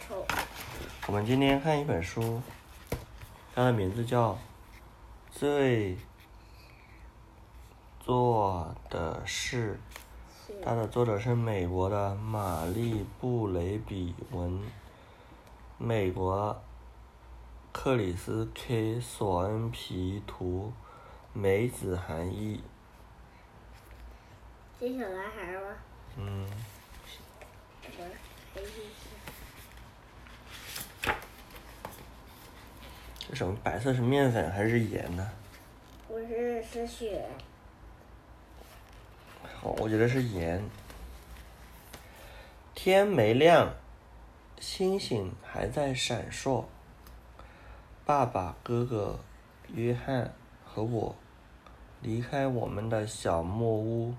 臭。我们今天看一本书，它的名字叫《最做的事》，它的作者是美国的玛丽布雷比文，美国克里斯 K 索恩皮图，梅子涵译。这小男孩吗？嗯，不是，还是这什么白色是面粉还是盐呢？不是是雪？好，我觉得是盐。天没亮，星星还在闪烁。爸爸、哥哥、约翰和我离开我们的小木屋，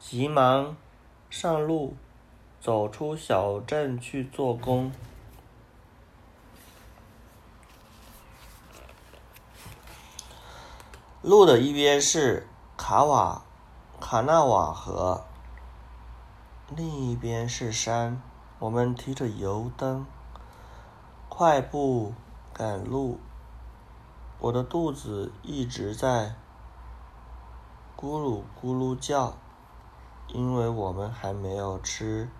急忙上路，走出小镇去做工。路的一边是卡瓦卡纳瓦河，另一边是山。我们提着油灯，快步赶路。我的肚子一直在咕噜咕噜叫，因为我们还没有吃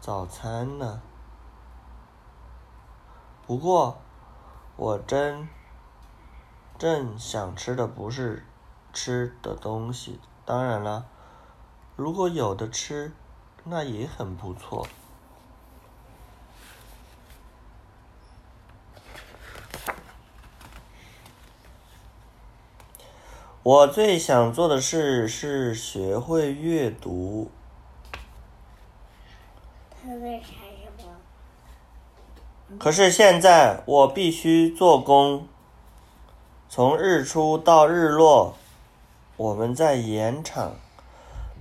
早餐呢。不过，我真正想吃的不是吃的东西，当然了，如果有的吃，那也很不错。我最想做的事是学会阅读。可是现在我必须做工，从日出到日落，我们在盐场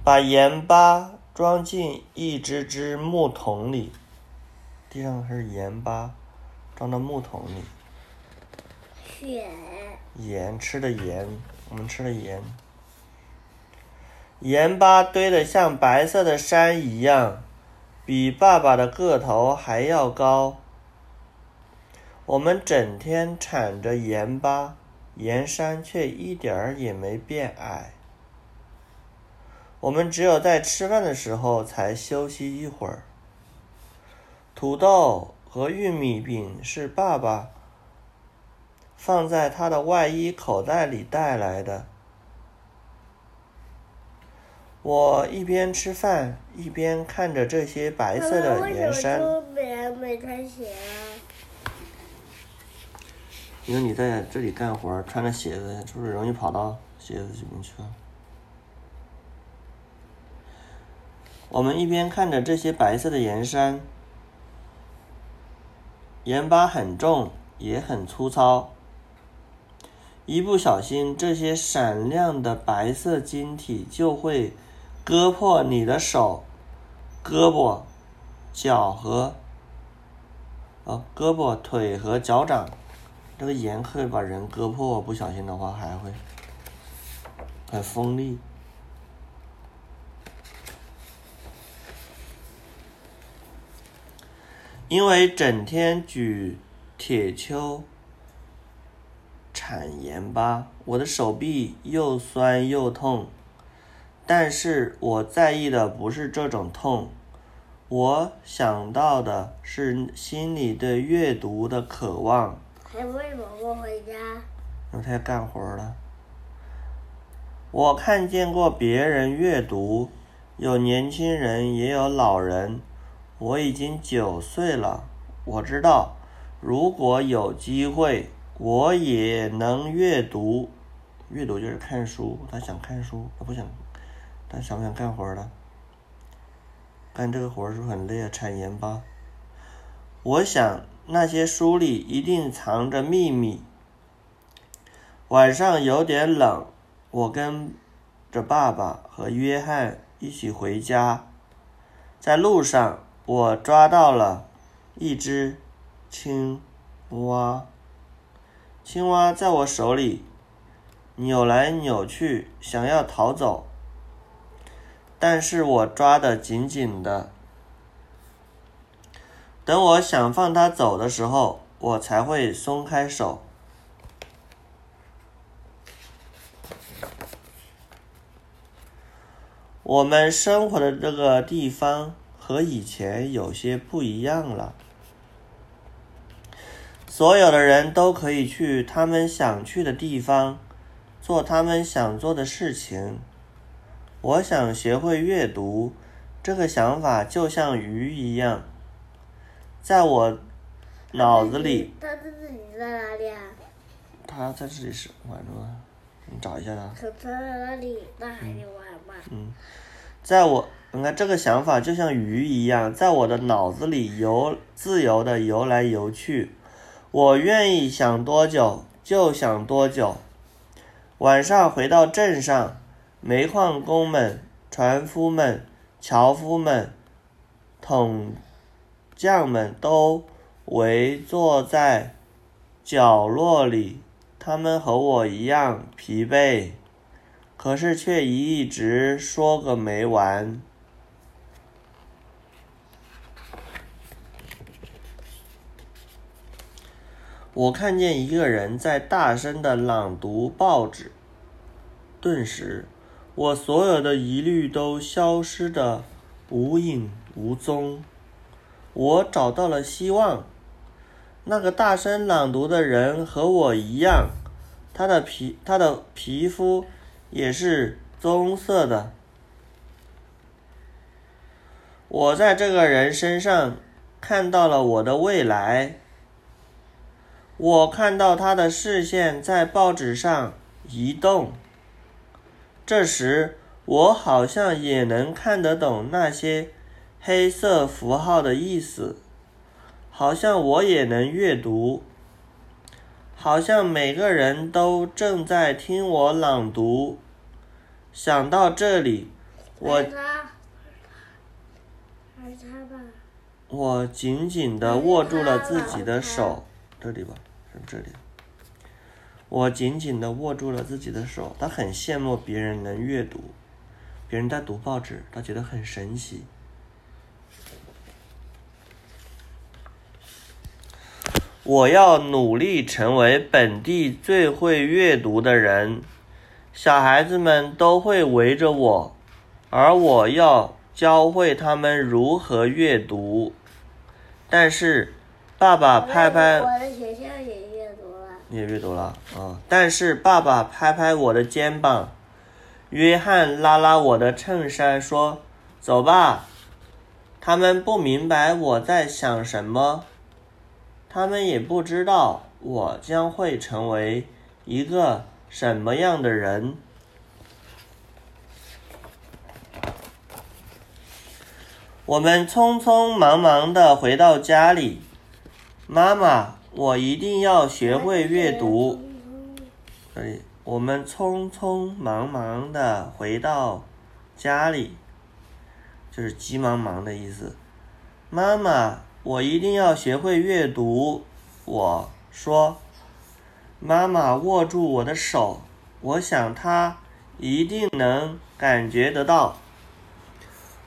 把盐巴装进一只只木桶里，地上是盐巴，装到木桶里。雪。盐吃的盐，我们吃的盐，盐巴堆得像白色的山一样，比爸爸的个头还要高。我们整天铲着盐巴，盐山却一点儿也没变矮。我们只有在吃饭的时候才休息一会儿。土豆和玉米饼是爸爸放在他的外衣口袋里带来的。我一边吃饭，一边看着这些白色的盐山。因为你在这里干活，穿着鞋子，是不是容易跑到鞋子里面去了？我们一边看着这些白色的盐山，盐巴很重，也很粗糙。一不小心，这些闪亮的白色晶体就会割破你的手、胳膊、脚和哦，胳膊、腿和脚掌。这个盐会把人割破，不小心的话还会很锋利。因为整天举铁锹铲盐巴，我的手臂又酸又痛。但是我在意的不是这种痛，我想到的是心里对阅读的渴望。还为什么不回家？因为他要干活了。我看见过别人阅读，有年轻人，也有老人。我已经九岁了，我知道，如果有机会，我也能阅读。阅读就是看书，他想看书，他不想，他想不想干活了？干这个活是不是很累啊？产盐巴。我想那些书里一定藏着秘密。晚上有点冷，我跟着爸爸和约翰一起回家，在路上我抓到了一只青蛙，青蛙在我手里扭来扭去，想要逃走，但是我抓得紧紧的。等我想放他走的时候，我才会松开手。我们生活的这个地方和以前有些不一样了。所有的人都可以去他们想去的地方，做他们想做的事情。我想学会阅读，这个想法就像鱼一样。在我脑子里，他自己在哪里啊？他在这里是玩着吗？你找一下他。可他在哪里？那还得玩吗？嗯，在我你看这个想法就像鱼一样，在我的脑子里游自由的游来游去。我愿意想多久就想多久。晚上回到镇上，煤矿工们、船夫们、樵夫们、桶。将们都围坐在角落里，他们和我一样疲惫，可是却一直说个没完。我看见一个人在大声的朗读报纸，顿时，我所有的疑虑都消失的无影无踪。我找到了希望。那个大声朗读的人和我一样，他的皮他的皮肤也是棕色的。我在这个人身上看到了我的未来。我看到他的视线在报纸上移动。这时，我好像也能看得懂那些。黑色符号的意思，好像我也能阅读，好像每个人都正在听我朗读。想到这里，我我紧紧的握住了自己的手，这里吧，是这里。我紧紧的握住了自己的手，他很羡慕别人能阅读，别人在读报纸，他觉得很神奇。我要努力成为本地最会阅读的人，小孩子们都会围着我，而我要教会他们如何阅读。但是，爸爸拍拍我的学校也阅读了，你也阅读了啊！但是爸爸拍拍我的肩膀，约翰拉拉我的衬衫说：“走吧。”他们不明白我在想什么。他们也不知道我将会成为一个什么样的人。我们匆匆忙忙的回到家里，妈妈，我一定要学会阅读。这里，我们匆匆忙忙的回到家里，就是急忙忙的意思。妈妈。我一定要学会阅读。我说：“妈妈握住我的手，我想她一定能感觉得到。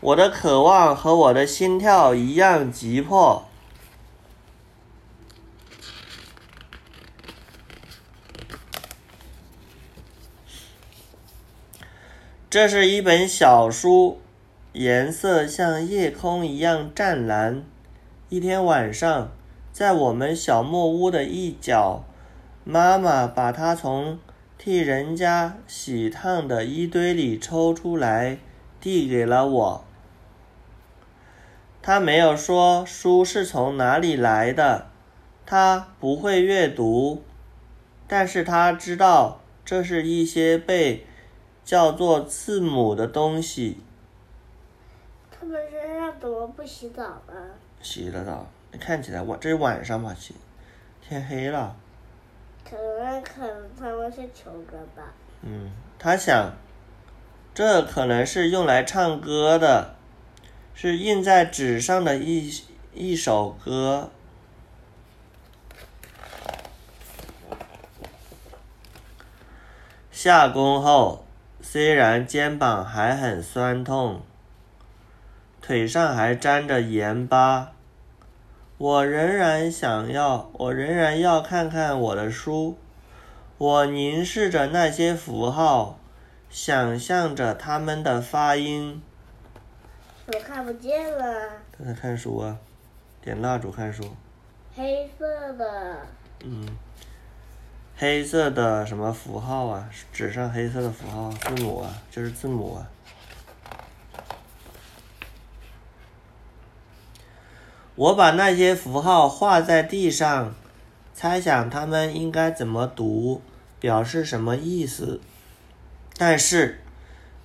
我的渴望和我的心跳一样急迫。”这是一本小书，颜色像夜空一样湛蓝。一天晚上，在我们小木屋的一角，妈妈把它从替人家洗烫的衣堆里抽出来，递给了我。她没有说书是从哪里来的，她不会阅读，但是她知道这是一些被叫做字母的东西。他们身上怎么不洗澡呢？洗了澡，你看起来晚，这是晚上吧？洗，天黑了。可能可能他们是求歌吧。嗯，他想，这可能是用来唱歌的，是印在纸上的一一首歌。下工后，虽然肩膀还很酸痛，腿上还沾着盐巴。我仍然想要，我仍然要看看我的书。我凝视着那些符号，想象着它们的发音。我看不见了。他在看书啊，点蜡烛看书。黑色的。嗯。黑色的什么符号啊？纸上黑色的符号，字母啊，就是字母啊。我把那些符号画在地上，猜想它们应该怎么读，表示什么意思。但是，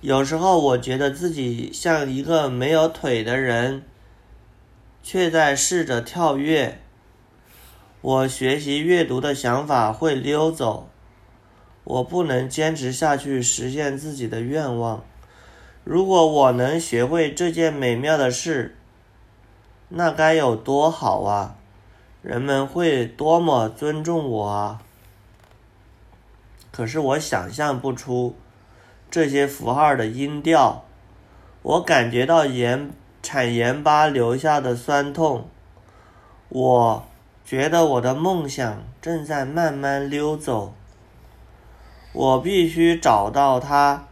有时候我觉得自己像一个没有腿的人，却在试着跳跃。我学习阅读的想法会溜走，我不能坚持下去实现自己的愿望。如果我能学会这件美妙的事，那该有多好啊！人们会多么尊重我啊！可是我想象不出这些符号的音调，我感觉到盐产盐巴留下的酸痛，我觉得我的梦想正在慢慢溜走。我必须找到他，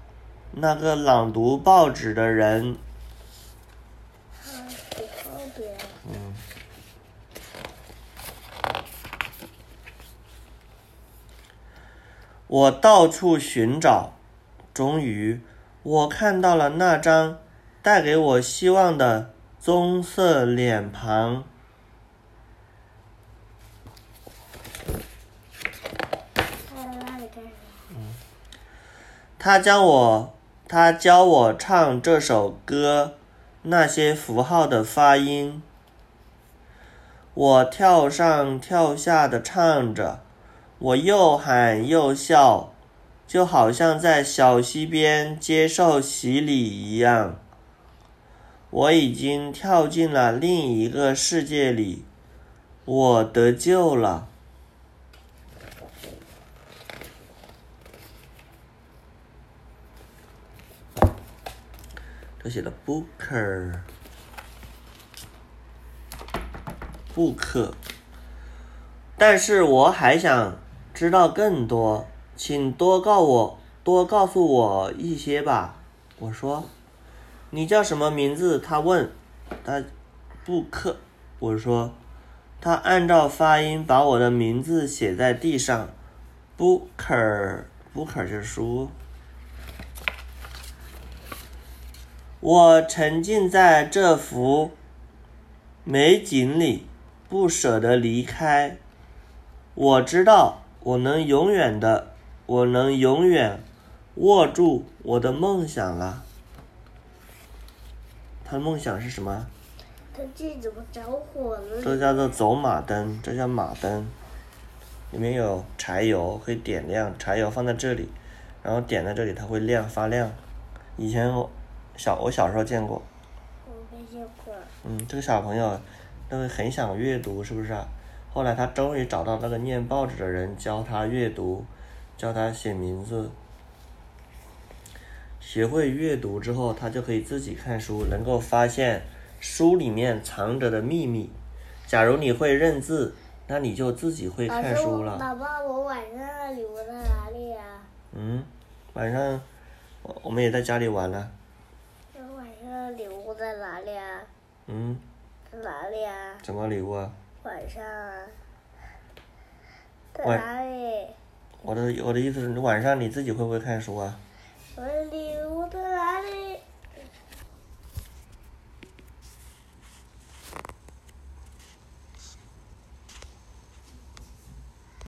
那个朗读报纸的人。我到处寻找，终于，我看到了那张带给我希望的棕色脸庞。他教我，他教我唱这首歌，那些符号的发音。我跳上跳下的唱着。我又喊又笑，就好像在小溪边接受洗礼一样。我已经跳进了另一个世界里，我得救了。这写的 booker，book，但是我还想。知道更多，请多告我多告诉我一些吧。我说，你叫什么名字？他问。他，布克。我说，他按照发音把我的名字写在地上。Booker，Booker 就是书。我沉浸在这幅美景里，不舍得离开。我知道。我能永远的，我能永远握住我的梦想了。他的梦想是什么？他这怎么着火了？这叫做走马灯，这叫马灯，里面有柴油，可以点亮。柴油放在这里，然后点在这里，它会亮发亮。以前我小我小时候见过。我没见过。嗯，这个小朋友都很想阅读，是不是啊？后来他终于找到那个念报纸的人，教他阅读，教他写名字。学会阅读之后，他就可以自己看书，能够发现书里面藏着的秘密。假如你会认字，那你就自己会看书了。宝宝，我晚上的礼物在哪里呀？嗯，晚上我我们也在家里玩了。那晚上的礼物在哪里啊？嗯。在哪里啊？什么礼物啊？晚上在哪里？我的我的意思是，你晚上你自己会不会看书啊？我的礼物在哪里？